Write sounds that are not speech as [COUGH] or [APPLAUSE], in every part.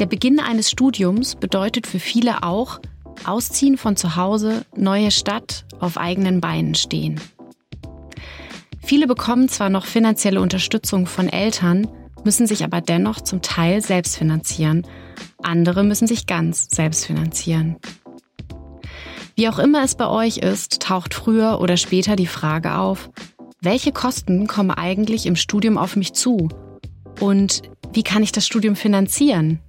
Der Beginn eines Studiums bedeutet für viele auch Ausziehen von zu Hause, neue Stadt, auf eigenen Beinen stehen. Viele bekommen zwar noch finanzielle Unterstützung von Eltern, müssen sich aber dennoch zum Teil selbst finanzieren. Andere müssen sich ganz selbst finanzieren. Wie auch immer es bei euch ist, taucht früher oder später die Frage auf, welche Kosten kommen eigentlich im Studium auf mich zu? Und wie kann ich das Studium finanzieren?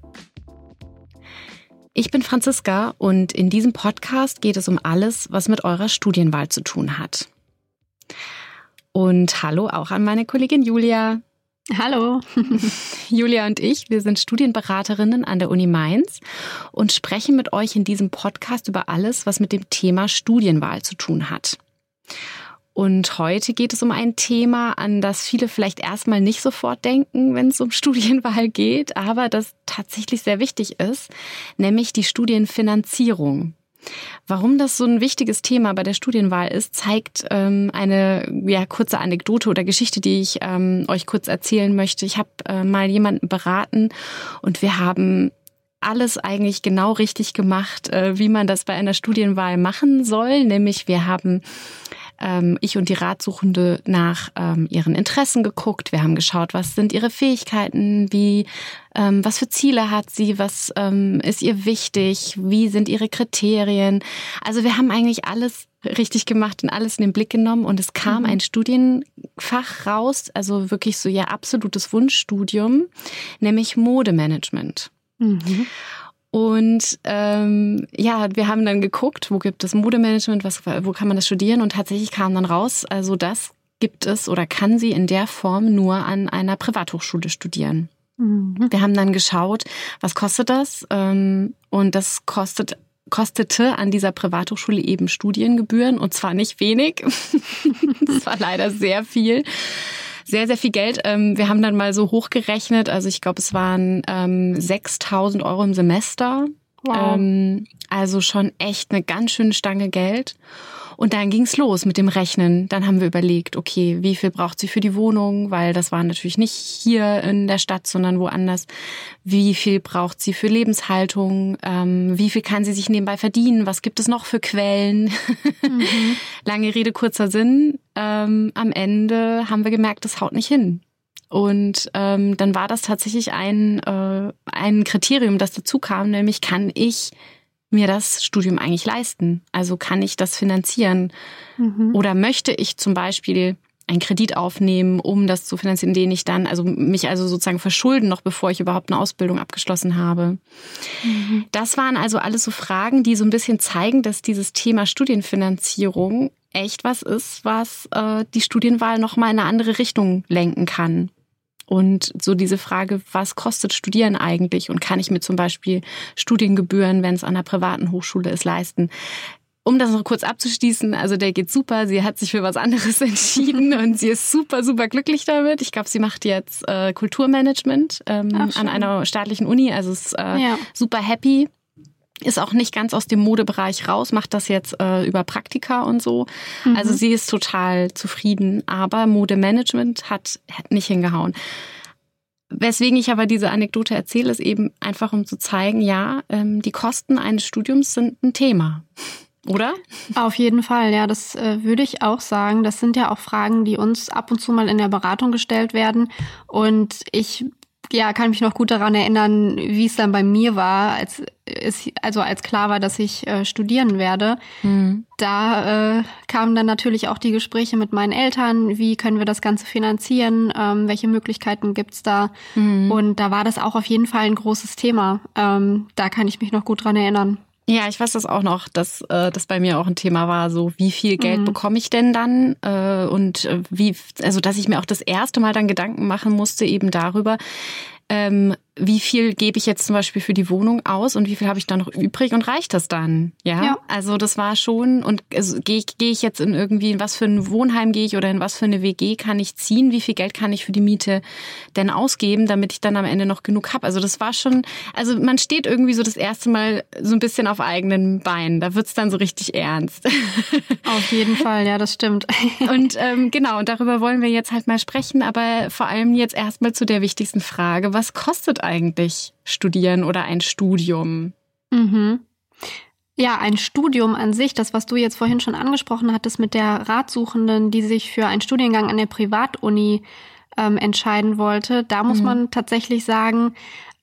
Ich bin Franziska und in diesem Podcast geht es um alles, was mit eurer Studienwahl zu tun hat. Und hallo auch an meine Kollegin Julia. Hallo. [LAUGHS] Julia und ich, wir sind Studienberaterinnen an der Uni Mainz und sprechen mit euch in diesem Podcast über alles, was mit dem Thema Studienwahl zu tun hat. Und heute geht es um ein Thema, an das viele vielleicht erstmal nicht sofort denken, wenn es um [LAUGHS] Studienwahl geht, aber das tatsächlich sehr wichtig ist, nämlich die Studienfinanzierung. Warum das so ein wichtiges Thema bei der Studienwahl ist, zeigt ähm, eine ja, kurze Anekdote oder Geschichte, die ich ähm, euch kurz erzählen möchte. Ich habe äh, mal jemanden beraten und wir haben alles eigentlich genau richtig gemacht, äh, wie man das bei einer Studienwahl machen soll. Nämlich wir haben ähm, ich und die Ratsuchende nach ähm, ihren Interessen geguckt. Wir haben geschaut, was sind ihre Fähigkeiten, wie, ähm, was für Ziele hat sie, was ähm, ist ihr wichtig, wie sind ihre Kriterien. Also wir haben eigentlich alles richtig gemacht und alles in den Blick genommen und es kam mhm. ein Studienfach raus, also wirklich so ihr absolutes Wunschstudium, nämlich Modemanagement. Mhm. Und ähm, ja, wir haben dann geguckt, wo gibt es Modemanagement, was, wo kann man das studieren und tatsächlich kam dann raus, also das gibt es oder kann sie in der Form nur an einer Privathochschule studieren. Mhm. Wir haben dann geschaut, was kostet das? Ähm, und das kostet kostete an dieser Privathochschule eben Studiengebühren und zwar nicht wenig. [LAUGHS] das war leider sehr viel sehr, sehr viel Geld. Ähm, wir haben dann mal so hochgerechnet, also ich glaube, es waren ähm, 6.000 Euro im Semester. Wow. Ähm, also schon echt eine ganz schöne Stange Geld. Und dann ging's los mit dem Rechnen. Dann haben wir überlegt, okay, wie viel braucht sie für die Wohnung? Weil das war natürlich nicht hier in der Stadt, sondern woanders. Wie viel braucht sie für Lebenshaltung? Ähm, wie viel kann sie sich nebenbei verdienen? Was gibt es noch für Quellen? Mhm. [LAUGHS] Lange Rede, kurzer Sinn. Ähm, am Ende haben wir gemerkt, das haut nicht hin. Und ähm, dann war das tatsächlich ein, äh, ein Kriterium, das dazu kam, nämlich kann ich mir das Studium eigentlich leisten? Also kann ich das finanzieren? Mhm. Oder möchte ich zum Beispiel einen Kredit aufnehmen, um das zu finanzieren, den ich dann, also mich also sozusagen verschulden, noch bevor ich überhaupt eine Ausbildung abgeschlossen habe. Mhm. Das waren also alles so Fragen, die so ein bisschen zeigen, dass dieses Thema Studienfinanzierung echt was ist, was äh, die Studienwahl nochmal in eine andere Richtung lenken kann. Und so diese Frage, was kostet Studieren eigentlich und kann ich mir zum Beispiel Studiengebühren, wenn es an einer privaten Hochschule ist, leisten? Um das noch kurz abzuschließen, also der geht super, sie hat sich für was anderes [LAUGHS] entschieden und sie ist super, super glücklich damit. Ich glaube, sie macht jetzt äh, Kulturmanagement ähm, an einer staatlichen Uni, also ist äh, ja. super happy ist auch nicht ganz aus dem Modebereich raus, macht das jetzt äh, über Praktika und so. Mhm. Also sie ist total zufrieden, aber Modemanagement hat, hat nicht hingehauen. Weswegen ich aber diese Anekdote erzähle, ist eben einfach, um zu zeigen, ja, ähm, die Kosten eines Studiums sind ein Thema. [LAUGHS] Oder? Auf jeden Fall, ja, das äh, würde ich auch sagen. Das sind ja auch Fragen, die uns ab und zu mal in der Beratung gestellt werden. Und ich ja, kann mich noch gut daran erinnern, wie es dann bei mir war, als es, also als klar war, dass ich äh, studieren werde. Mhm. Da äh, kamen dann natürlich auch die Gespräche mit meinen Eltern, wie können wir das Ganze finanzieren, ähm, welche Möglichkeiten gibt's da. Mhm. Und da war das auch auf jeden Fall ein großes Thema. Ähm, da kann ich mich noch gut dran erinnern. Ja, ich weiß das auch noch, dass äh, das bei mir auch ein Thema war. So, wie viel Geld mhm. bekomme ich denn dann? Äh, und äh, wie, also dass ich mir auch das erste Mal dann Gedanken machen musste eben darüber, ähm, wie viel gebe ich jetzt zum Beispiel für die Wohnung aus und wie viel habe ich da noch übrig und reicht das dann? Ja, ja. also das war schon und also, gehe ich, geh ich jetzt in irgendwie in was für ein Wohnheim gehe ich oder in was für eine WG kann ich ziehen? Wie viel Geld kann ich für die Miete denn ausgeben, damit ich dann am Ende noch genug habe? Also das war schon, also man steht irgendwie so das erste Mal so ein bisschen auf eigenen Beinen. Da wird's dann so richtig ernst. [LAUGHS] Auf jeden Fall, ja, das stimmt. [LAUGHS] Und ähm, genau, und darüber wollen wir jetzt halt mal sprechen, aber vor allem jetzt erstmal zu der wichtigsten Frage, was kostet eigentlich Studieren oder ein Studium? Mhm. Ja, ein Studium an sich, das, was du jetzt vorhin schon angesprochen hattest mit der Ratsuchenden, die sich für einen Studiengang an der Privatuni ähm, entscheiden wollte, da muss mhm. man tatsächlich sagen,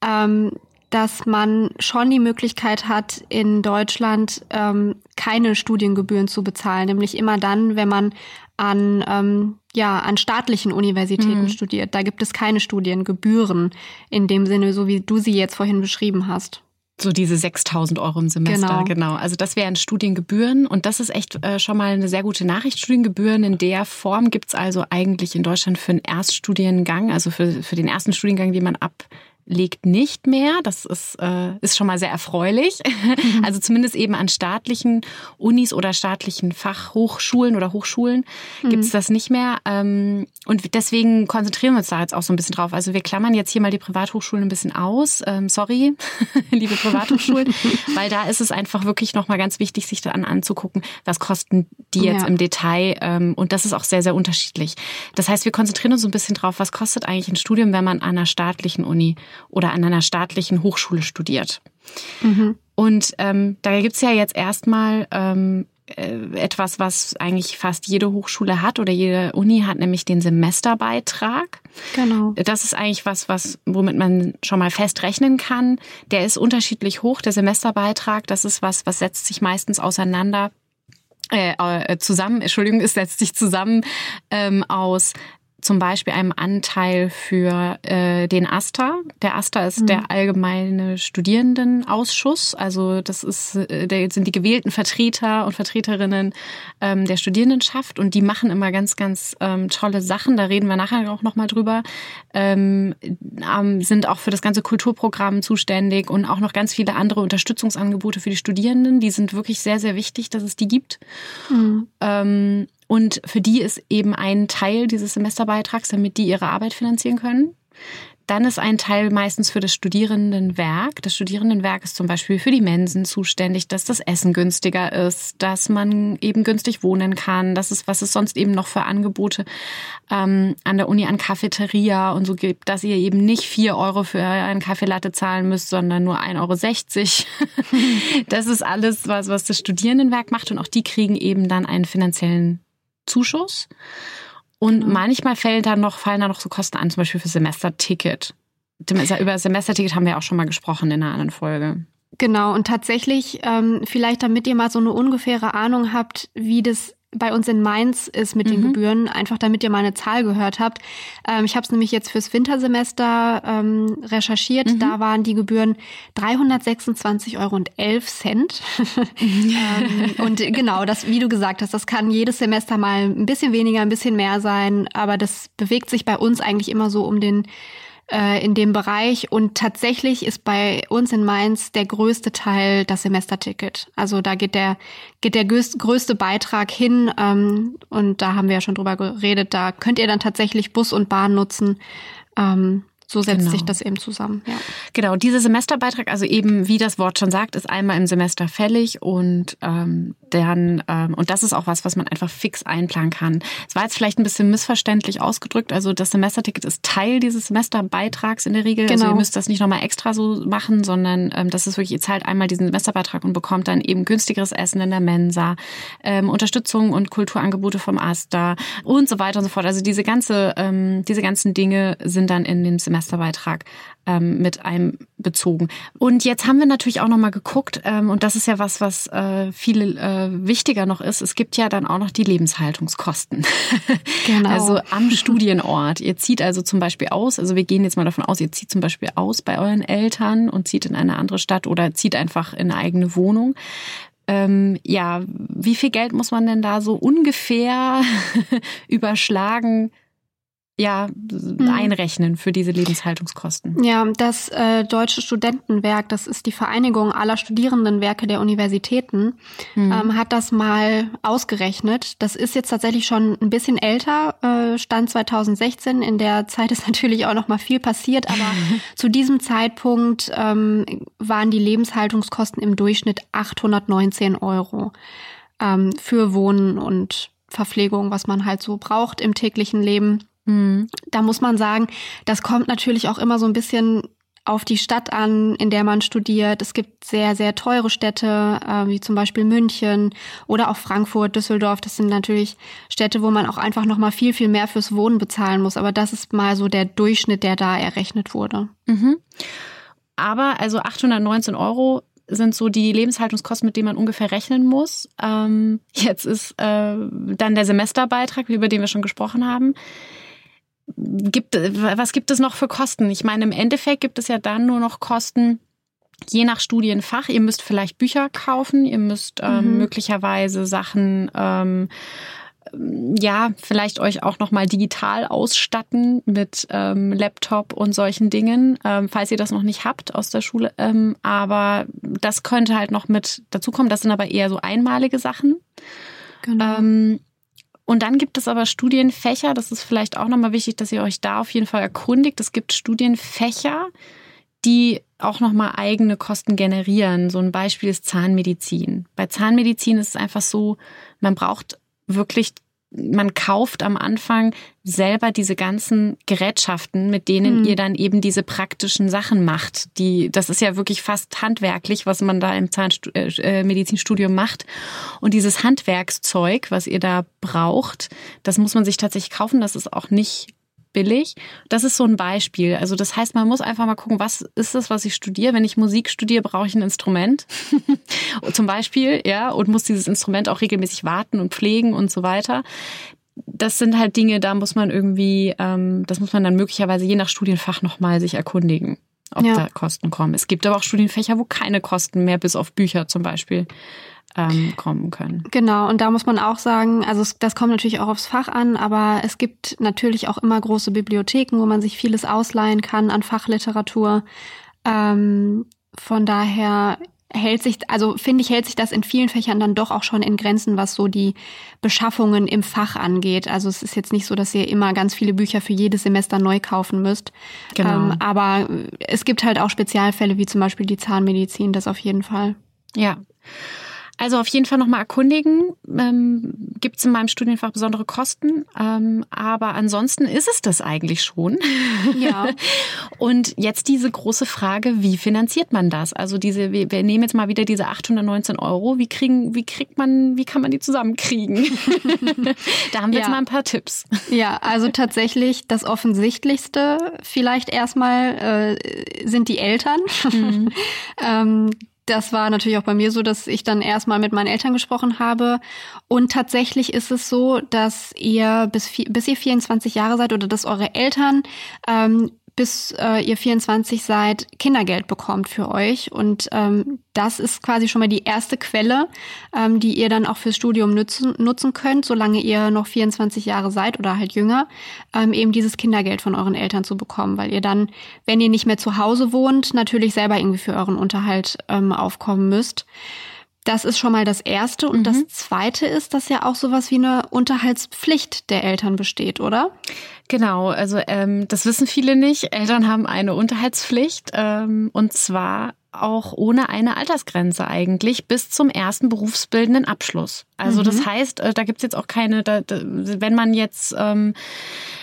ähm, dass man schon die Möglichkeit hat, in Deutschland ähm, keine Studiengebühren zu bezahlen, nämlich immer dann, wenn man an, ähm, ja, an staatlichen Universitäten mhm. studiert. Da gibt es keine Studiengebühren in dem Sinne, so wie du sie jetzt vorhin beschrieben hast. So diese 6000 Euro im Semester, genau. genau. Also das wären Studiengebühren und das ist echt äh, schon mal eine sehr gute Nachricht. Studiengebühren in der Form gibt's also eigentlich in Deutschland für einen Erststudiengang, also für, für den ersten Studiengang, den man ab legt nicht mehr. Das ist, äh, ist schon mal sehr erfreulich. Mhm. [LAUGHS] Also zumindest eben an staatlichen Unis oder staatlichen Fachhochschulen oder Hochschulen mhm. gibt es das nicht mehr. Ähm, und deswegen konzentrieren wir uns da jetzt auch so ein bisschen drauf. Also wir klammern jetzt hier mal die Privathochschulen ein bisschen aus. Ähm, sorry, [LAUGHS] liebe Privathochschulen, [LAUGHS] weil da ist es einfach wirklich nochmal ganz wichtig, sich dann anzugucken, was kosten die jetzt ja. im Detail. Ähm, und das ist auch sehr, sehr unterschiedlich. Das heißt, wir konzentrieren uns so ein bisschen drauf, was kostet eigentlich ein Studium, wenn man an einer staatlichen Uni oder an einer staatlichen Hochschule studiert. Mhm. Und ähm, da gibt's ja jetzt erstmal ähm, äh, etwas, was eigentlich fast jede Hochschule hat oder jede Uni hat, nämlich den Semesterbeitrag. Genau. Das ist eigentlich was, was, womit man schon mal fest rechnen kann. Der ist unterschiedlich hoch, der Semesterbeitrag. Das ist was, was setzt sich meistens auseinander äh, äh zusammen, Entschuldigung, es setzt sich zusammen ähm, aus zum Beispiel einem Anteil für äh, den AStA. Der AStA ist mhm. der allgemeine Studierendenausschuss. Also das ist, äh, der sind die gewählten Vertreter und Vertreterinnen ähm, der Studierendenschaft und die machen immer ganz, ganz ähm, tolle Sachen. Da reden wir nachher auch nochmal drüber. Ähm, sind auch für das ganze Kulturprogramm zuständig und auch noch ganz viele andere Unterstützungsangebote für die Studierenden. Die sind wirklich sehr, sehr wichtig, dass es die gibt. Mhm. Und für die ist eben ein Teil dieses Semesterbeitrags, damit die ihre Arbeit finanzieren können. Dann ist ein Teil meistens für das Studierendenwerk. Das Studierendenwerk ist zum Beispiel für die Mensen zuständig, dass das Essen günstiger ist, dass man eben günstig wohnen kann, dass es, was es sonst eben noch für Angebote ähm, an der Uni an Cafeteria und so gibt, dass ihr eben nicht vier Euro für einen Kaffeelatte zahlen müsst, sondern nur 1,60 Euro. [LAUGHS] das ist alles, was, was das Studierendenwerk macht und auch die kriegen eben dann einen finanziellen Zuschuss. Und genau. manchmal fällt da noch, fallen da noch so Kosten an, zum Beispiel für Semesterticket. Über Semesterticket haben wir auch schon mal gesprochen in einer anderen Folge. Genau, und tatsächlich, ähm, vielleicht damit ihr mal so eine ungefähre Ahnung habt, wie das bei uns in Mainz ist mit den mhm. Gebühren, einfach damit ihr mal eine Zahl gehört habt. Ähm, ich habe es nämlich jetzt fürs Wintersemester ähm, recherchiert. Mhm. Da waren die Gebühren 326 Euro und 11 Cent. [LAUGHS] ähm, und genau, das, wie du gesagt hast, das kann jedes Semester mal ein bisschen weniger, ein bisschen mehr sein, aber das bewegt sich bei uns eigentlich immer so um den äh, in dem Bereich. Und tatsächlich ist bei uns in Mainz der größte Teil das Semesterticket. Also da geht der, geht der größte Beitrag hin. Ähm, und da haben wir ja schon drüber geredet. Da könnt ihr dann tatsächlich Bus und Bahn nutzen. Ähm, so setzt genau. sich das eben zusammen. Ja. Genau, dieser Semesterbeitrag, also eben wie das Wort schon sagt, ist einmal im Semester fällig und ähm, dann ähm, und das ist auch was, was man einfach fix einplanen kann. Es war jetzt vielleicht ein bisschen missverständlich ausgedrückt. Also das Semesterticket ist Teil dieses Semesterbeitrags in der Regel. Genau. Also ihr genau. müsst das nicht nochmal extra so machen, sondern ähm, das ist wirklich, ihr zahlt einmal diesen Semesterbeitrag und bekommt dann eben günstigeres Essen in der Mensa, ähm, Unterstützung und Kulturangebote vom AStA und so weiter und so fort. Also diese ganze, ähm, diese ganzen Dinge sind dann in dem Semester Semesterbeitrag ähm, mit einbezogen. Und jetzt haben wir natürlich auch noch mal geguckt, ähm, und das ist ja was, was äh, viel äh, wichtiger noch ist. Es gibt ja dann auch noch die Lebenshaltungskosten. [LAUGHS] Genau. Also am Studienort. Ihr zieht also zum Beispiel aus, also wir gehen jetzt mal davon aus, ihr zieht zum Beispiel aus bei euren Eltern und zieht in eine andere Stadt oder zieht einfach in eine eigene Wohnung. Ähm, ja, wie viel Geld muss man denn da so ungefähr [LAUGHS] überschlagen, ja, mhm. einrechnen für diese Lebenshaltungskosten. Ja, das äh, Deutsche Studentenwerk, das ist die Vereinigung aller Studierendenwerke der Universitäten, mhm. ähm, hat das mal ausgerechnet. Das ist jetzt tatsächlich schon ein bisschen älter, äh, Stand 2016. In der Zeit ist [LAUGHS] natürlich auch noch mal viel passiert, aber [LAUGHS] zu diesem Zeitpunkt ähm, waren die Lebenshaltungskosten im Durchschnitt 819 Euro ähm, für Wohnen und Verpflegung, was man halt so braucht im täglichen Leben. Mhm. Da muss man sagen, das kommt natürlich auch immer so ein bisschen auf die Stadt an, in der man studiert. Es gibt sehr, sehr teure Städte, äh, wie zum Beispiel München oder auch Frankfurt, Düsseldorf. Das sind natürlich Städte, wo man auch einfach noch mal viel, viel mehr fürs Wohnen bezahlen muss. Aber das ist mal so der Durchschnitt, der da errechnet wurde. Mhm. Aber also 819 Euro sind so die Lebenshaltungskosten, mit denen man ungefähr rechnen muss. Ähm, jetzt ist äh, dann der Semesterbeitrag, über den wir schon gesprochen haben. Gibt, was gibt es noch für Kosten? Ich meine, im Endeffekt gibt es ja dann nur noch Kosten, je nach Studienfach. Ihr müsst vielleicht Bücher kaufen, ihr müsst ähm, mhm. möglicherweise Sachen ähm, ja, vielleicht euch auch nochmal digital ausstatten mit ähm, Laptop und solchen Dingen, ähm, falls ihr das noch nicht habt aus der Schule. Ähm, aber das könnte halt noch mit dazukommen. Das sind aber eher so einmalige Sachen. Genau. Und dann gibt es aber Studienfächer, das ist vielleicht auch nochmal wichtig, dass ihr euch da auf jeden Fall erkundigt. Es gibt Studienfächer, die auch nochmal eigene Kosten generieren. So ein Beispiel ist Zahnmedizin. Bei Zahnmedizin ist es einfach so, man braucht wirklich man kauft am Anfang selber diese ganzen Gerätschaften, mit denen mhm. ihr dann eben diese praktischen Sachen macht. Die, das ist ja wirklich fast handwerklich, was man da im Zahnmedizinstudium äh, macht. Und dieses Handwerkszeug, was ihr da braucht, das muss man sich tatsächlich kaufen. Das ist auch nicht billig. Das ist so ein Beispiel. Also das heißt, man muss einfach mal gucken, was ist das, was ich studiere. Wenn ich Musik studiere, brauche ich ein Instrument. [LAUGHS] Zum Beispiel, ja, und muss dieses Instrument auch regelmäßig warten und pflegen und so weiter. Das sind halt Dinge, da muss man irgendwie, ähm, das muss man dann möglicherweise je nach Studienfach nochmal sich erkundigen, ob ja. da Kosten kommen. Es gibt aber auch Studienfächer, wo keine Kosten mehr, bis auf Bücher zum Beispiel, ähm, kommen können. Genau, und da muss man auch sagen, also das kommt natürlich auch aufs Fach an, aber es gibt natürlich auch immer große Bibliotheken, wo man sich vieles ausleihen kann an Fachliteratur. Ähm, von daher hält sich, also finde ich, hält sich das in vielen Fächern dann doch auch schon in Grenzen, was so die Beschaffungen im Fach angeht. Also es ist jetzt nicht so, dass ihr immer ganz viele Bücher für jedes Semester neu kaufen müsst. Genau. Ähm, aber es gibt halt auch Spezialfälle, wie zum Beispiel die Zahnmedizin, das auf jeden Fall. Ja. Also auf jeden Fall nochmal erkundigen. Ähm, Gibt es in meinem Studienfach besondere Kosten? Ähm, aber ansonsten ist es das eigentlich schon. Ja. [LAUGHS] Und jetzt diese große Frage, wie finanziert man das? Also diese, wir, wir nehmen jetzt mal wieder diese 819 Euro. Wie kriegen, wie kriegt man, wie kann man die zusammenkriegen? [LAUGHS] da haben wir ja. jetzt mal ein paar Tipps. Ja, also tatsächlich das Offensichtlichste vielleicht erstmal äh, sind die Eltern. Mhm. [LAUGHS] ähm, das war natürlich auch bei mir so, dass ich dann erstmal mit meinen Eltern gesprochen habe. Und tatsächlich ist es so, dass ihr bis, bis ihr 24 Jahre seid oder dass eure Eltern ähm, bis äh, ihr 24 seid, Kindergeld bekommt für euch. Und ähm, das ist quasi schon mal die erste Quelle, ähm, die ihr dann auch fürs Studium nutzen, nutzen könnt, solange ihr noch 24 Jahre seid oder halt jünger, ähm, eben dieses Kindergeld von euren Eltern zu bekommen, weil ihr dann, wenn ihr nicht mehr zu Hause wohnt, natürlich selber irgendwie für euren Unterhalt ähm, aufkommen müsst. Das ist schon mal das Erste. Und mhm. das Zweite ist, dass ja auch sowas wie eine Unterhaltspflicht der Eltern besteht, oder? Genau, also ähm, das wissen viele nicht. Eltern haben eine Unterhaltspflicht ähm, und zwar auch ohne eine Altersgrenze eigentlich bis zum ersten berufsbildenden Abschluss. Also mhm. das heißt, äh, da gibt's jetzt auch keine, da, da, wenn man jetzt ähm,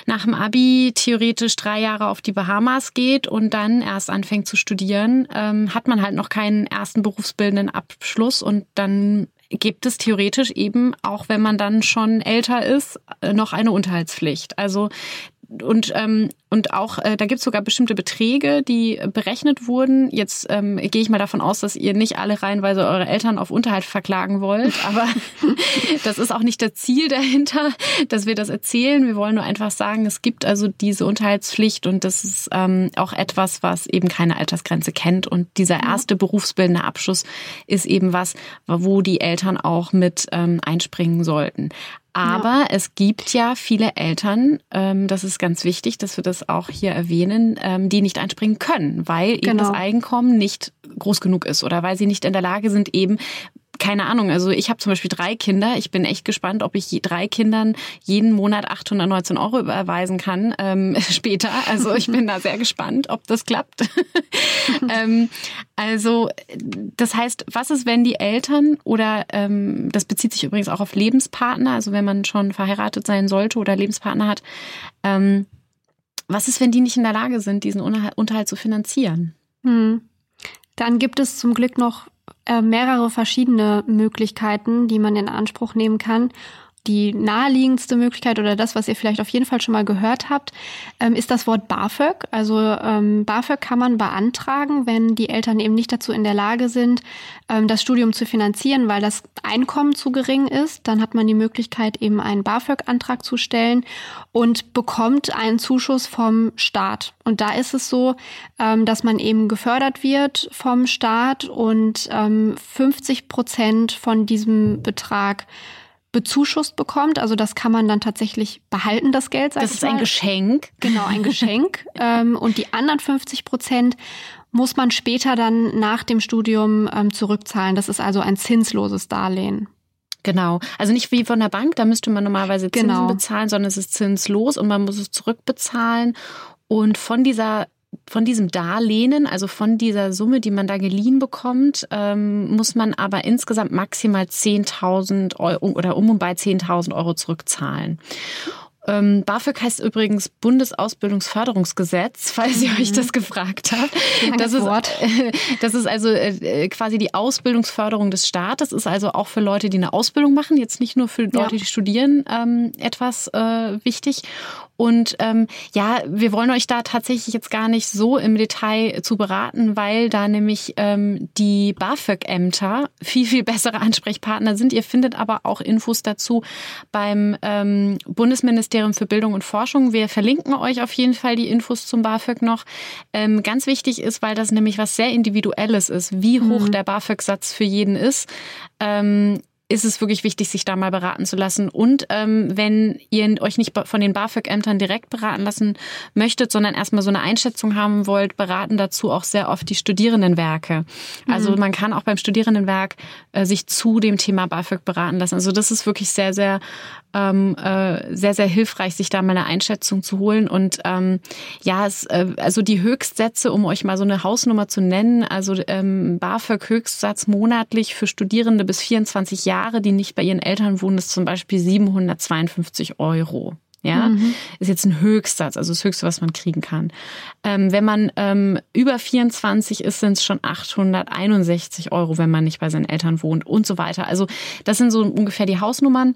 nach dem Abi theoretisch drei Jahre auf die Bahamas geht und dann erst anfängt zu studieren, ähm, hat man halt noch keinen ersten berufsbildenden Abschluss und dann gibt es theoretisch eben, auch wenn man dann schon älter ist, äh, noch eine Unterhaltspflicht. Also und ähm, und auch äh, da gibt es sogar bestimmte Beträge, die berechnet wurden. Jetzt ähm, gehe ich mal davon aus, dass ihr nicht alle reihenweise eure Eltern auf Unterhalt verklagen wollt, [LAUGHS] aber [LAUGHS] das ist auch nicht das Ziel dahinter, dass wir das erzählen. Wir wollen nur einfach sagen, es gibt also diese Unterhaltspflicht und das ist ähm, auch etwas, was eben keine Altersgrenze kennt. Und dieser erste berufsbildende Abschluss ist eben was, wo die Eltern auch mit ähm, einspringen sollten. Aber ja. es gibt ja viele Eltern, ähm, das ist ganz wichtig, dass wir das auch hier erwähnen, ähm, die nicht einspringen können, weil genau. eben das Eigenkommen nicht groß genug ist oder weil sie nicht in der Lage sind, eben keine Ahnung, also ich habe zum Beispiel drei Kinder. Ich bin echt gespannt, ob ich drei Kindern jeden Monat 819 Euro überweisen kann ähm, [LAUGHS] später. Also ich bin da sehr gespannt, ob das klappt. [LAUGHS] ähm, also das heißt, was ist, wenn die Eltern oder ähm, das bezieht sich übrigens auch auf Lebenspartner, also wenn man schon verheiratet sein sollte oder Lebenspartner hat, ähm, was ist, wenn die nicht in der Lage sind, diesen Unterhalt zu finanzieren? Hm. Dann gibt es zum Glück noch mehrere verschiedene Möglichkeiten, die man in Anspruch nehmen kann die naheliegendste Möglichkeit oder das, was ihr vielleicht auf jeden Fall schon mal gehört habt, ähm, ist das Wort BAföG. Also ähm, BAföG kann man beantragen, wenn die Eltern eben nicht dazu in der Lage sind, ähm, das Studium zu finanzieren, weil das Einkommen zu gering ist. Dann hat man die Möglichkeit, eben einen BAföG-Antrag zu stellen und bekommt einen Zuschuss vom Staat. Und da ist es so, dass man eben gefördert wird vom Staat und ähm, 50 Prozent von diesem Betrag bezuschusst bekommt. Also das kann man dann tatsächlich behalten, das Geld. Sag das ist mal. ein Geschenk. Genau, ein Geschenk. [LAUGHS] ähm, und die anderen 50 Prozent muss man später dann nach dem Studium ähm, zurückzahlen. Das ist also ein zinsloses Darlehen. Genau. Also nicht wie von der Bank, da müsste man normalerweise Zinsen genau. bezahlen, sondern es ist zinslos und man muss es zurückbezahlen. Und von dieser von diesem Darlehen, also von dieser Summe, die man da geliehen bekommt, ähm, muss man aber insgesamt maximal 10.000 Euro oder um und bei 10.000 Euro zurückzahlen. Ähm, BAföG heißt übrigens Bundesausbildungsförderungsgesetz, [LAUGHS] falls ihr mhm. euch das gefragt habt. Das ist, äh, [LAUGHS] das ist also äh, quasi die Ausbildungsförderung des Staates, ist also auch für Leute, die eine Ausbildung machen, jetzt nicht nur für Leute, ja. die studieren, ähm, etwas äh, wichtig. Und ähm, ja, wir wollen euch da tatsächlich jetzt gar nicht so im Detail zu beraten, weil da nämlich ähm, die BAföG-Ämter viel, viel bessere Ansprechpartner sind. Ihr findet aber auch Infos dazu beim ähm, Bundesministerium für Bildung und Forschung. Wir verlinken euch auf jeden Fall die Infos zum BAföG noch. Ähm, ganz wichtig ist, weil das nämlich was sehr Individuelles ist, wie hoch mhm. der BAföG-Satz für jeden ist. Ähm, ist es wirklich wichtig, sich da mal beraten zu lassen. Und ähm, wenn ihr euch nicht von den BAföG-Ämtern direkt beraten lassen möchtet, sondern erstmal so eine Einschätzung haben wollt, beraten dazu auch sehr oft die Studierendenwerke. Also mhm. man kann auch beim Studierendenwerk äh, sich zu dem Thema BAföG beraten lassen. Also das ist wirklich sehr, sehr ähm, äh, sehr, sehr hilfreich, sich da mal eine Einschätzung zu holen. Und ähm, ja, es, äh, also die Höchstsätze, um euch mal so eine Hausnummer zu nennen, also ähm, BAföG-Höchstsatz monatlich für Studierende bis 24 Jahre, die nicht bei ihren Eltern wohnen, ist zum Beispiel 752 Euro. Ja, mhm. ist jetzt ein Höchstsatz, also das Höchste, was man kriegen kann. Ähm, wenn man ähm, über 24 ist, sind es schon 861 Euro, wenn man nicht bei seinen Eltern wohnt und so weiter. Also das sind so ungefähr die Hausnummern.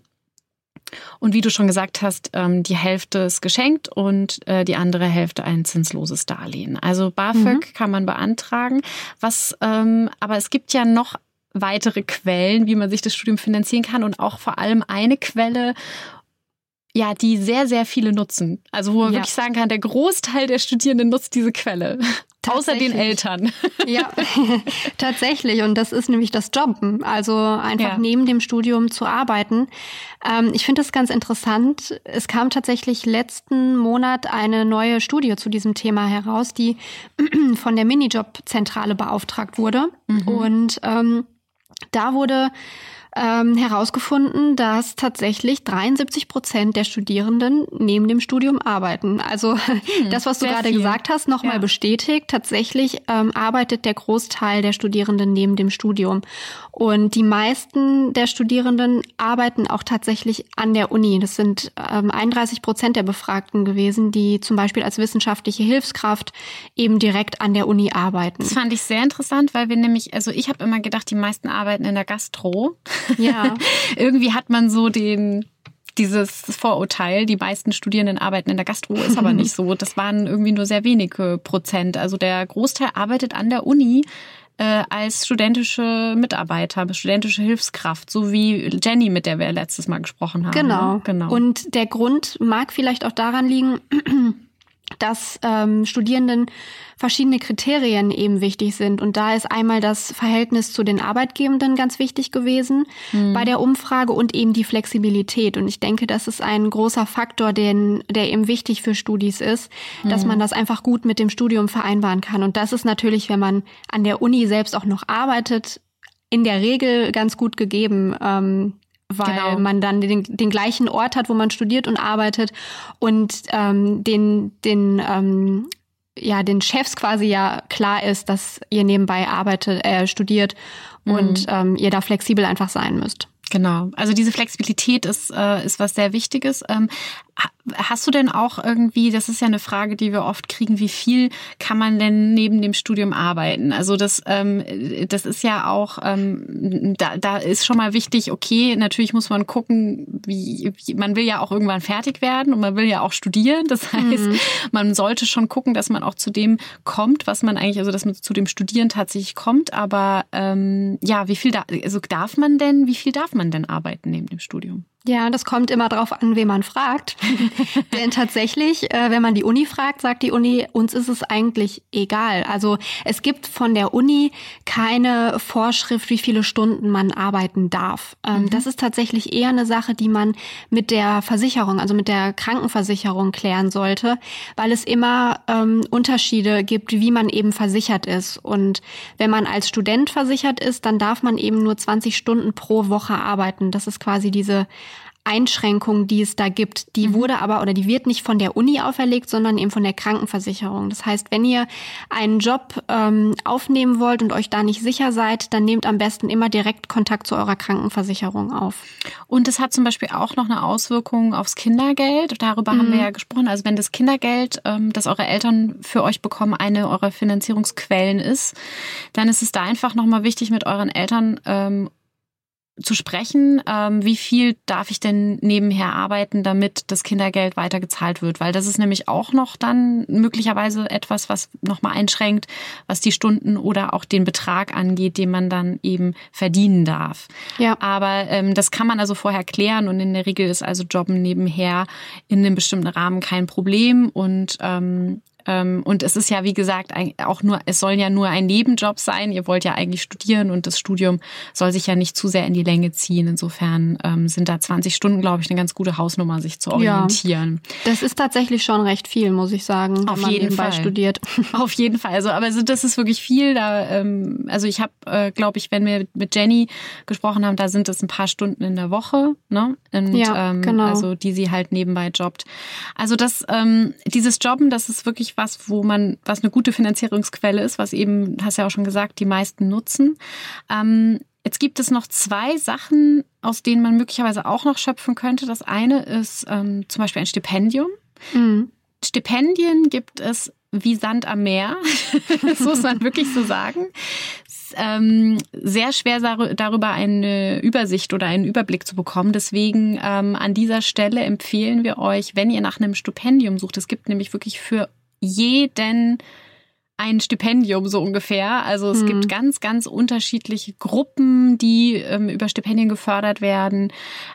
Und wie du schon gesagt hast, ähm, die Hälfte ist geschenkt und äh, die andere Hälfte ein zinsloses Darlehen. Also BAföG mhm. kann man beantragen. Was, ähm, aber es gibt ja noch weitere Quellen, wie man sich das Studium finanzieren kann und auch vor allem eine Quelle, ja, die sehr, sehr viele nutzen. Also wo man ja. wirklich sagen kann, der Großteil der Studierenden nutzt diese Quelle. Außer den Eltern. Ja, [LAUGHS] tatsächlich. Und das ist nämlich das Jobben. Also einfach ja. neben dem Studium zu arbeiten. Ähm, ich finde das ganz interessant. Es kam tatsächlich letzten Monat eine neue Studie zu diesem Thema heraus, die [CLEARS THROAT] von der Minijob-Zentrale beauftragt wurde. Mhm. Und ähm, da wurde ähm, herausgefunden, dass tatsächlich 73 Prozent der Studierenden neben dem Studium arbeiten. Also [LAUGHS] hm, das, was du gerade viel. gesagt hast, nochmal ja. bestätigt. Tatsächlich ähm, arbeitet der Großteil der Studierenden neben dem Studium. Und die meisten der Studierenden arbeiten auch tatsächlich an der Uni. Das sind ähm, 31 Prozent der Befragten gewesen, die zum Beispiel als wissenschaftliche Hilfskraft eben direkt an der Uni arbeiten. Das fand ich sehr interessant, weil wir nämlich, also ich habe immer gedacht, die meisten arbeiten in der Gastro. Ja. [LAUGHS] Irgendwie hat man so den dieses Vorurteil, die meisten Studierenden arbeiten in der Gastro, ist aber nicht [LAUGHS] so. Das waren irgendwie nur sehr wenige Prozent. Also der Großteil arbeitet an der Uni äh, als studentische Mitarbeiter, studentische Hilfskraft, so wie Jenny, mit der wir letztes Mal gesprochen haben. Genau. genau. Und der Grund mag vielleicht auch daran liegen, dass ähm, Studierenden verschiedene Kriterien eben wichtig sind. Und da ist einmal das Verhältnis zu den Arbeitgebenden ganz wichtig gewesen mhm. bei der Umfrage und eben die Flexibilität. Und ich denke, das ist ein großer Faktor, den, der eben wichtig für Studis ist, mhm. dass man das einfach gut mit dem Studium vereinbaren kann. Und das ist natürlich, wenn man an der Uni selbst auch noch arbeitet, in der Regel ganz gut gegeben. Ähm, weil genau. man dann den, den gleichen Ort hat, wo man studiert und arbeitet und ähm, den, den ähm, ja den Chefs quasi ja klar ist, dass ihr nebenbei arbeitet, äh, studiert mhm. und ähm, ihr da flexibel einfach sein müsst. Genau. Also diese Flexibilität ist, äh, ist was sehr Wichtiges. Ähm, Hast du denn auch irgendwie, das ist ja eine Frage, die wir oft kriegen, wie viel kann man denn neben dem Studium arbeiten? Also das, ähm, das ist ja auch, ähm, da, da ist schon mal wichtig, okay, natürlich muss man gucken, wie, wie man will ja auch irgendwann fertig werden und man will ja auch studieren. Das [LAUGHS] heißt, mhm. man sollte schon gucken, dass man auch zu dem kommt, was man eigentlich, also dass man zu dem Studieren tatsächlich kommt. Aber ähm, ja, wie viel da, also darf man denn, wie viel darf man denn arbeiten neben dem Studium? Ja, das kommt immer darauf an, wen man fragt. [LAUGHS] Denn tatsächlich, äh, wenn man die Uni fragt, sagt die Uni, uns ist es eigentlich egal. Also es gibt von der Uni keine Vorschrift, wie viele Stunden man arbeiten darf. Ähm, mhm. Das ist tatsächlich eher eine Sache, die man mit der Versicherung, also mit der Krankenversicherung klären sollte, weil es immer ähm, Unterschiede gibt, wie man eben versichert ist. Und wenn man als Student versichert ist, dann darf man eben nur 20 Stunden pro Woche arbeiten. Das ist quasi diese Einschränkung, die es da gibt, die mhm. wurde aber oder die wird nicht von der Uni auferlegt, sondern eben von der Krankenversicherung. Das heißt, wenn ihr einen Job ähm, aufnehmen wollt und euch da nicht sicher seid, dann nehmt am besten immer direkt Kontakt zu eurer Krankenversicherung auf. Und es hat zum Beispiel auch noch eine Auswirkung aufs Kindergeld. Darüber mhm. haben wir mhm. ja gesprochen. Also wenn das Kindergeld, ähm, das eure Eltern für euch bekommen, eine eurer Finanzierungsquellen ist, dann ist es da einfach nochmal wichtig, mit euren Eltern ähm, zu sprechen, ähm, wie viel darf ich denn nebenher arbeiten, damit das Kindergeld weiter gezahlt wird, weil das ist nämlich auch noch dann möglicherweise etwas, was nochmal einschränkt, was die Stunden oder auch den Betrag angeht, den man dann eben verdienen darf. Ja. Aber ähm, das kann man also vorher klären und in der Regel ist also Jobben nebenher in einem bestimmten Rahmen kein Problem und ähm, und es ist ja, wie gesagt, auch nur, es soll ja nur ein Nebenjob sein. Ihr wollt ja eigentlich studieren und das Studium soll sich ja nicht zu sehr in die Länge ziehen. Insofern ähm, sind da 20 Stunden, glaube ich, eine ganz gute Hausnummer, sich zu orientieren. Ja, das ist tatsächlich schon recht viel, muss ich sagen, Auf jeden Fall. studiert. [LAUGHS] Auf jeden Fall. Also, aber das ist wirklich viel. Da, ähm, also ich habe, äh, glaube ich, wenn wir mit Jenny gesprochen haben, da sind es ein paar Stunden in der Woche, ne? Und, ja, ähm, genau. Also die sie halt nebenbei jobbt. Also das, ähm, dieses Jobben, das ist wirklich was, wo man, was eine gute Finanzierungsquelle ist, was eben, hast ja auch schon gesagt, die meisten nutzen. Ähm, jetzt gibt es noch zwei Sachen, aus denen man möglicherweise auch noch schöpfen könnte. Das eine ist ähm, zum Beispiel ein Stipendium. Mhm. Stipendien gibt es wie Sand am Meer. [LAUGHS] das muss man wirklich so sagen. Ähm, sehr schwer darüber eine Übersicht oder einen Überblick zu bekommen. Deswegen ähm, an dieser Stelle empfehlen wir euch, wenn ihr nach einem Stipendium sucht, es gibt nämlich wirklich für jeden ein Stipendium so ungefähr. Also es mhm. gibt ganz, ganz unterschiedliche Gruppen, die ähm, über Stipendien gefördert werden.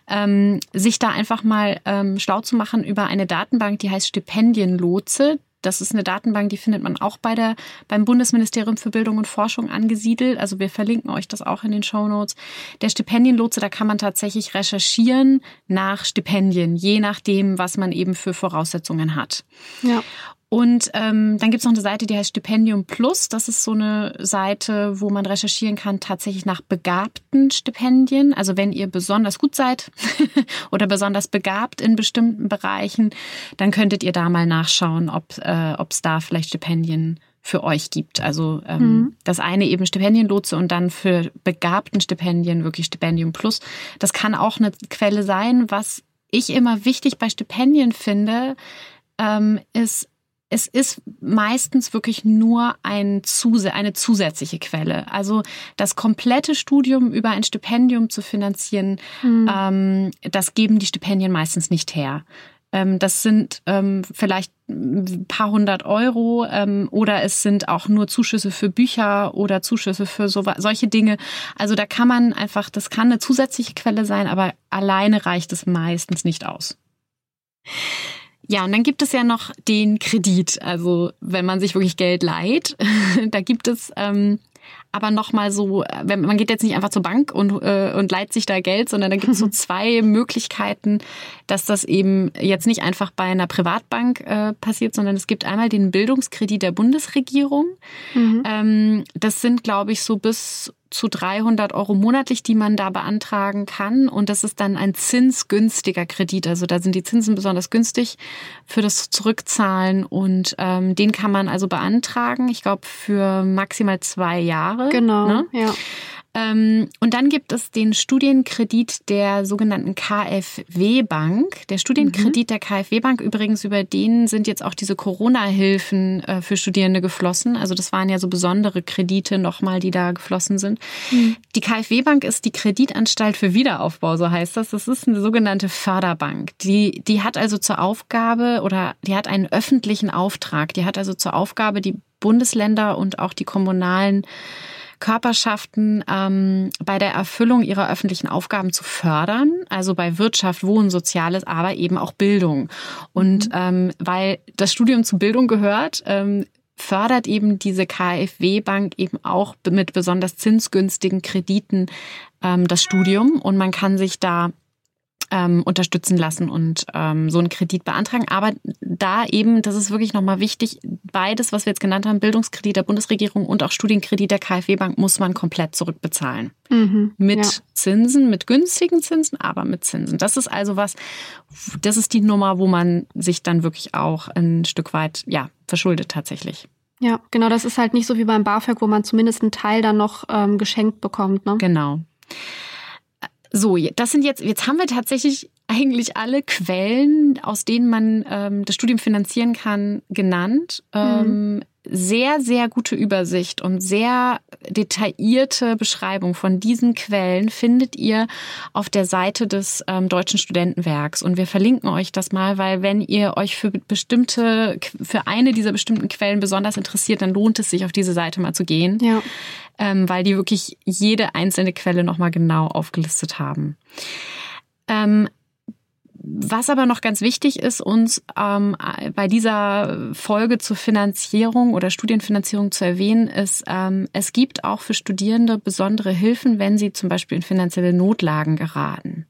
Ähm, sich da einfach mal ähm, schlau zu machen über eine Datenbank, die heißt Stipendienlotse. Das ist eine Datenbank, die findet man auch bei der, beim Bundesministerium für Bildung und Forschung angesiedelt. Also wir verlinken euch das auch in den Show Notes. Der Stipendienlotse, da kann man tatsächlich recherchieren nach Stipendien, je nachdem, was man eben für Voraussetzungen hat. Ja. Und ähm, dann gibt's noch eine Seite, die heißt Stipendium Plus. Das ist so eine Seite, wo man recherchieren kann, tatsächlich nach begabten Stipendien. Also wenn ihr besonders gut seid [LAUGHS] oder besonders begabt in bestimmten Bereichen, dann könntet ihr da mal nachschauen, ob äh, es da vielleicht Stipendien für euch gibt. Also ähm, mhm. das eine eben Stipendienlotse und dann für begabten Stipendien wirklich Stipendium Plus. Das kann auch eine Quelle sein. Was ich immer wichtig bei Stipendien finde, ähm, ist es ist meistens wirklich nur ein Zuse eine zusätzliche Quelle. Also das komplette Studium über ein Stipendium zu finanzieren, mhm. ähm, das geben die Stipendien meistens nicht her. Ähm, das sind ähm, vielleicht ein paar hundert Euro ähm, oder es sind auch nur Zuschüsse für Bücher oder Zuschüsse für so, solche Dinge. Also da kann man einfach, das kann eine zusätzliche Quelle sein, aber alleine reicht es meistens nicht aus. Ja, und dann gibt es ja noch den Kredit. Also wenn man sich wirklich Geld leiht, [LAUGHS] da gibt es ähm, aber nochmal so, wenn man geht jetzt nicht einfach zur Bank und, äh, und leiht sich da Geld, sondern da gibt es so [LAUGHS] zwei Möglichkeiten, dass das eben jetzt nicht einfach bei einer Privatbank äh, passiert, sondern es gibt einmal den Bildungskredit der Bundesregierung. Mhm. Ähm, das sind, glaube ich, so bis zu 300 Euro monatlich, die man da beantragen kann. Und das ist dann ein zinsgünstiger Kredit. Also da sind die Zinsen besonders günstig für das Zurückzahlen. Und ähm, den kann man also beantragen. Ich glaube, für maximal zwei Jahre. Genau, ne? ja. Ähm, und dann gibt es den Studienkredit der sogenannten KfW Bank. Der Studienkredit mhm. der KfW Bank übrigens, über den sind jetzt auch diese Corona-Hilfen äh, für Studierende geflossen. Also das waren ja so besondere Kredite nochmal, die da geflossen sind. Mhm. Die KfW Bank ist die Kreditanstalt für Wiederaufbau, so heißt das. Das ist eine sogenannte Förderbank. Die, die hat also zur Aufgabe oder die hat einen öffentlichen Auftrag. Die hat also zur Aufgabe, die Bundesländer und auch die kommunalen Körperschaften ähm, bei der Erfüllung ihrer öffentlichen Aufgaben zu fördern, also bei Wirtschaft, Wohnen, Soziales, aber eben auch Bildung. Und mhm. ähm, weil das Studium zu Bildung gehört, ähm, fördert eben diese KfW-Bank eben auch mit besonders zinsgünstigen Krediten ähm, das Studium und man kann sich da ähm, unterstützen lassen und ähm, so einen Kredit beantragen. Aber da eben, das ist wirklich nochmal wichtig, beides, was wir jetzt genannt haben, Bildungskredit der Bundesregierung und auch Studienkredit der KfW-Bank, muss man komplett zurückbezahlen. Mhm, mit ja. Zinsen, mit günstigen Zinsen, aber mit Zinsen. Das ist also was, das ist die Nummer, wo man sich dann wirklich auch ein Stück weit, ja, verschuldet tatsächlich. Ja, genau, das ist halt nicht so wie beim BAföG, wo man zumindest einen Teil dann noch ähm, geschenkt bekommt. Ne? Genau. So, das sind jetzt, jetzt haben wir tatsächlich eigentlich alle Quellen, aus denen man ähm, das Studium finanzieren kann, genannt. Ähm, mhm. Sehr, sehr gute Übersicht und sehr detaillierte Beschreibung von diesen Quellen findet ihr auf der Seite des ähm, Deutschen Studentenwerks. Und wir verlinken euch das mal, weil wenn ihr euch für bestimmte, für eine dieser bestimmten Quellen besonders interessiert, dann lohnt es sich, auf diese Seite mal zu gehen. Ja ähm, weil die wirklich jede einzelne Quelle nochmal genau aufgelistet haben. Ähm, was aber noch ganz wichtig ist, uns ähm, bei dieser Folge zur Finanzierung oder Studienfinanzierung zu erwähnen, ist, ähm, es gibt auch für Studierende besondere Hilfen, wenn sie zum Beispiel in finanzielle Notlagen geraten.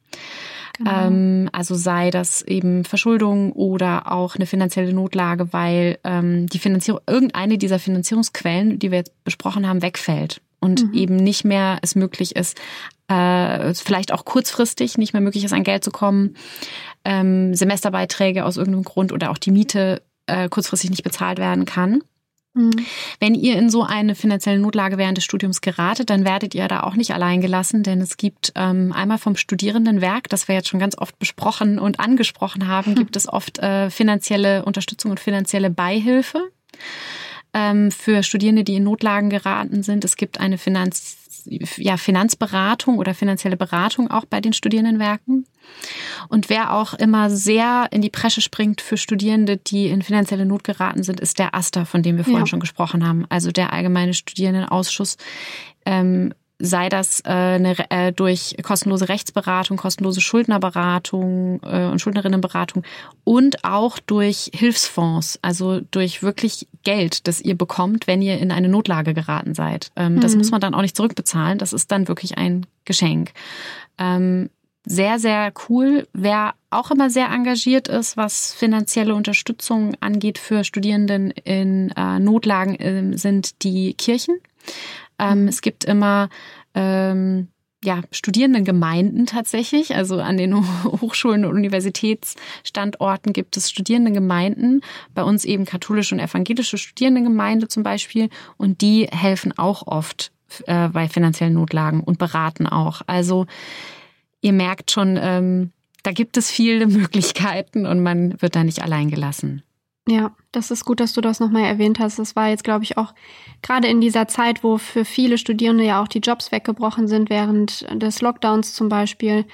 Genau. Ähm, also sei das eben Verschuldung oder auch eine finanzielle Notlage, weil ähm, die Finanzierung, irgendeine dieser Finanzierungsquellen, die wir jetzt besprochen haben, wegfällt und mhm. eben nicht mehr es möglich ist, äh, vielleicht auch kurzfristig nicht mehr möglich ist, an Geld zu kommen, ähm, Semesterbeiträge aus irgendeinem Grund oder auch die Miete äh, kurzfristig nicht bezahlt werden kann. Mhm. Wenn ihr in so eine finanzielle Notlage während des Studiums geratet, dann werdet ihr da auch nicht allein gelassen, denn es gibt ähm, einmal vom Studierendenwerk, das wir jetzt schon ganz oft besprochen und angesprochen haben, gibt es oft äh, finanzielle Unterstützung und finanzielle Beihilfe ähm, für Studierende, die in Notlagen geraten sind. Es gibt eine Finanz ja, Finanzberatung oder finanzielle Beratung auch bei den Studierendenwerken. Und wer auch immer sehr in die Presche springt für Studierende, die in finanzielle Not geraten sind, ist der AStA, von dem wir vorhin ja. schon gesprochen haben. Also der Allgemeine Studierendenausschuss ähm, sei das äh, eine, äh, durch kostenlose Rechtsberatung, kostenlose Schuldnerberatung äh, und Schuldnerinnenberatung und auch durch Hilfsfonds, also durch wirklich Geld, das ihr bekommt, wenn ihr in eine Notlage geraten seid. Ähm, mhm. Das muss man dann auch nicht zurückbezahlen, das ist dann wirklich ein Geschenk. Ähm, sehr, sehr cool. Wer auch immer sehr engagiert ist, was finanzielle Unterstützung angeht für Studierenden in äh, Notlagen, äh, sind die Kirchen. Ähm. Es gibt immer ähm, ja, Studierendengemeinden tatsächlich. Also an den [LAUGHS] Hochschulen und Universitätsstandorten gibt es Studierendengemeinden. Bei uns eben katholische und evangelische Studierendengemeinde zum Beispiel. Und die helfen auch oft äh, bei finanziellen Notlagen und beraten auch. Also ihr merkt schon, ähm, da gibt es viele [LAUGHS] Möglichkeiten und man wird da nicht allein gelassen. Ja, das ist gut, dass du das nochmal erwähnt hast. Das war jetzt, glaube ich, auch gerade in dieser Zeit, wo für viele Studierende ja auch die Jobs weggebrochen sind, während des Lockdowns zum Beispiel,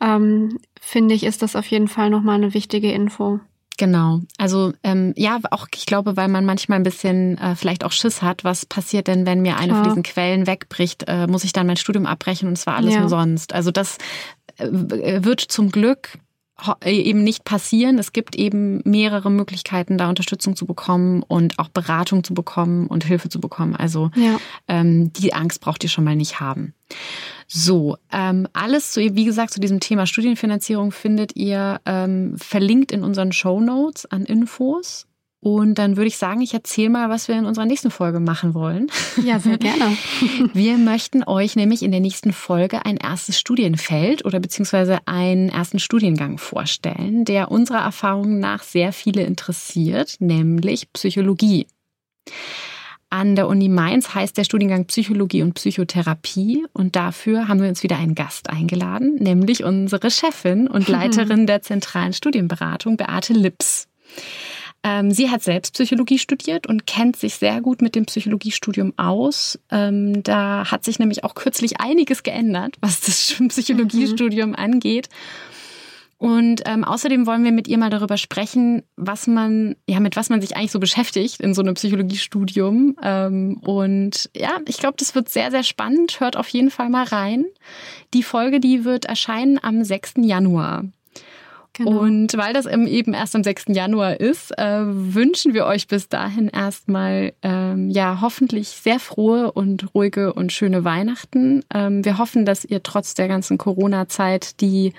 ähm, finde ich, ist das auf jeden Fall nochmal eine wichtige Info. Genau. Also ähm, ja, auch ich glaube, weil man manchmal ein bisschen äh, vielleicht auch Schiss hat, was passiert denn, wenn mir eine Klar. von diesen Quellen wegbricht, äh, muss ich dann mein Studium abbrechen und es war alles ja. umsonst. Also das äh, wird zum Glück äh, eben nicht passieren. Es gibt eben mehrere Möglichkeiten, da Unterstützung zu bekommen und auch Beratung zu bekommen und Hilfe zu bekommen. Also ja. ähm, die Angst braucht ihr schon mal nicht haben. So, ähm, alles zu, wie gesagt, zu diesem Thema Studienfinanzierung findet ihr ähm, verlinkt in unseren Show Notes an Infos. Und dann würde ich sagen, ich erzähle mal, was wir in unserer nächsten Folge machen wollen. Ja, sehr gerne. [LAUGHS] Wir möchten euch nämlich in der nächsten Folge ein erstes Studienfeld oder beziehungsweise einen ersten Studiengang vorstellen, der unserer Erfahrung nach sehr viele interessiert, nämlich Psychologie. An der Uni Mainz heißt der Studiengang Psychologie und Psychotherapie und dafür haben wir uns wieder einen Gast eingeladen, nämlich unsere Chefin und [LAUGHS] Leiterin der zentralen Studienberatung, Beate Lips. Ähm, sie hat selbst Psychologie studiert und kennt sich sehr gut mit dem Psychologiestudium aus. Ähm, da hat sich nämlich auch kürzlich einiges geändert, was das [LAUGHS] Psychologiestudium mhm. angeht. Und ähm, außerdem wollen wir mit ihr mal darüber sprechen, was man, ja, mit was man sich eigentlich so beschäftigt in so einem Psychologiestudium. Ähm, und ja, ich glaube, das wird sehr, sehr spannend. Hört auf jeden Fall mal rein. Die Folge, die wird erscheinen am 6. Januar. Genau. Und weil das eben erst am 6. Januar ist, äh, wünschen wir euch bis dahin erstmal ähm, ja hoffentlich sehr frohe und ruhige und schöne Weihnachten. Ähm, wir hoffen, dass ihr trotz der ganzen Corona-Zeit die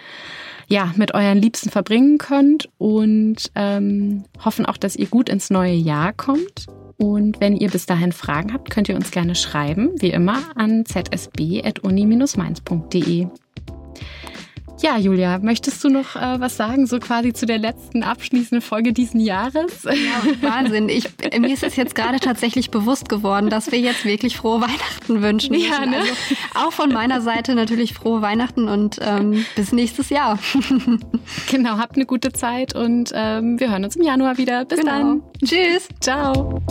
ja mit euren Liebsten verbringen könnt und ähm, hoffen auch, dass ihr gut ins neue Jahr kommt. Und wenn ihr bis dahin Fragen habt, könnt ihr uns gerne schreiben, wie immer, an zsb.uni-mainz.de. Ja, Julia, möchtest du noch äh, was sagen, so quasi zu der letzten abschließenden Folge diesen Jahres? Ja, Wahnsinn. Ich, mir ist es jetzt gerade tatsächlich bewusst geworden, dass wir jetzt wirklich frohe Weihnachten wünschen müssen. Ja, ne? Also auch von meiner Seite natürlich frohe Weihnachten und ähm, bis nächstes Jahr. [LAUGHS] Genau, habt eine gute Zeit und ähm, wir hören uns im Januar wieder. Bis genau. dann. Tschüss. Ciao.